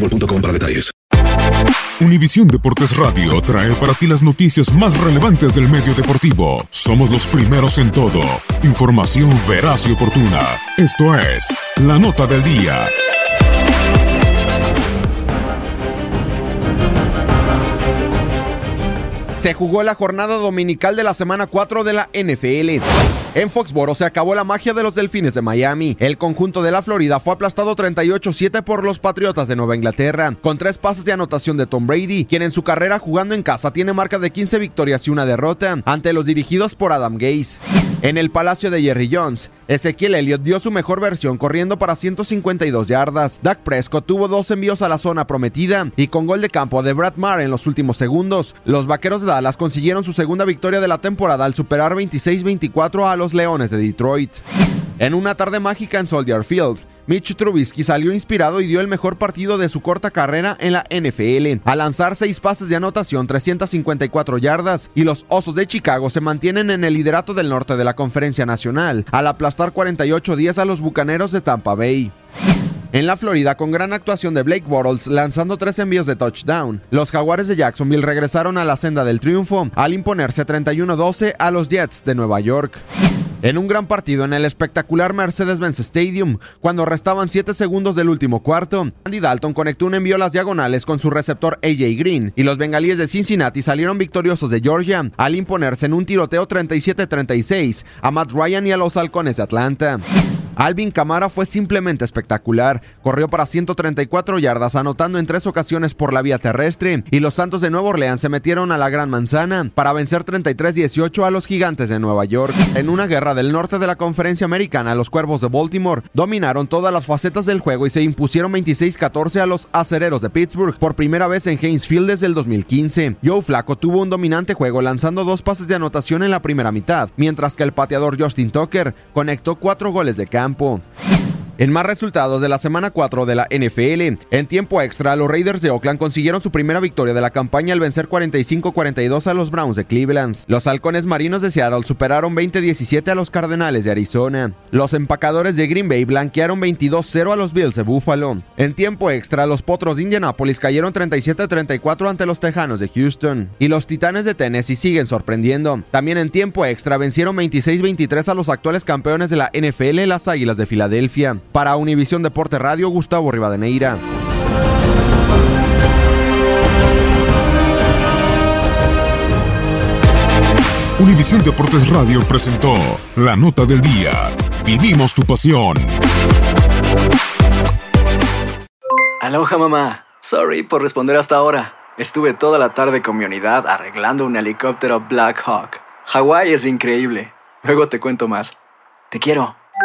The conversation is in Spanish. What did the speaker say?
boostmobile.com para detalles. Univisión Deportes Radio trae para ti las noticias más relevantes del medio deportivo. Somos los primeros en todo. Información veraz y oportuna. Esto es La Nota del Día. Se jugó la jornada dominical de la semana 4 de la NFL. En Foxboro se acabó la magia de los Delfines de Miami. El conjunto de la Florida fue aplastado 38-7 por los Patriotas de Nueva Inglaterra, con tres pases de anotación de Tom Brady, quien en su carrera jugando en casa tiene marca de 15 victorias y una derrota ante los dirigidos por Adam Gase. En el palacio de Jerry Jones, Ezequiel Elliott dio su mejor versión corriendo para 152 yardas. Dak Prescott tuvo dos envíos a la zona prometida y con gol de campo de Brad Maher en los últimos segundos, los vaqueros de Dallas consiguieron su segunda victoria de la temporada al superar 26-24 a los Leones de Detroit. En una tarde mágica en Soldier Field, Mitch Trubisky salió inspirado y dio el mejor partido de su corta carrera en la NFL, al lanzar seis pases de anotación, 354 yardas, y los Osos de Chicago se mantienen en el liderato del norte de la Conferencia Nacional, al aplastar 48 días a los Bucaneros de Tampa Bay. En la Florida, con gran actuación de Blake Bortles lanzando tres envíos de touchdown, los Jaguares de Jacksonville regresaron a la senda del triunfo al imponerse 31-12 a los Jets de Nueva York. En un gran partido en el espectacular Mercedes-Benz Stadium, cuando restaban 7 segundos del último cuarto, Andy Dalton conectó un envío a las diagonales con su receptor AJ Green y los bengalíes de Cincinnati salieron victoriosos de Georgia al imponerse en un tiroteo 37-36 a Matt Ryan y a los halcones de Atlanta. Alvin Camara fue simplemente espectacular. Corrió para 134 yardas, anotando en tres ocasiones por la vía terrestre, y los Santos de Nueva Orleans se metieron a la Gran Manzana para vencer 33-18 a los Gigantes de Nueva York. En una guerra del norte de la Conferencia Americana, los Cuervos de Baltimore dominaron todas las facetas del juego y se impusieron 26-14 a los Acereros de Pittsburgh por primera vez en Heinz Field desde el 2015. Joe Flaco tuvo un dominante juego lanzando dos pases de anotación en la primera mitad, mientras que el pateador Justin Tucker conectó cuatro goles de campo. campo. En más resultados de la semana 4 de la NFL, en tiempo extra, los Raiders de Oakland consiguieron su primera victoria de la campaña al vencer 45-42 a los Browns de Cleveland. Los halcones marinos de Seattle superaron 20-17 a los Cardenales de Arizona. Los empacadores de Green Bay blanquearon 22-0 a los Bills de Buffalo. En tiempo extra, los Potros de Indianapolis cayeron 37-34 ante los Tejanos de Houston. Y los Titanes de Tennessee siguen sorprendiendo. También en tiempo extra vencieron 26-23 a los actuales campeones de la NFL, las Águilas de Filadelfia. Para Univisión Deporte Radio, Gustavo Rivadeneira. Univisión Deportes Radio presentó La Nota del Día. Vivimos tu pasión. Aloha mamá. Sorry por responder hasta ahora. Estuve toda la tarde con mi unidad arreglando un helicóptero Black Hawk. Hawái es increíble. Luego te cuento más. Te quiero.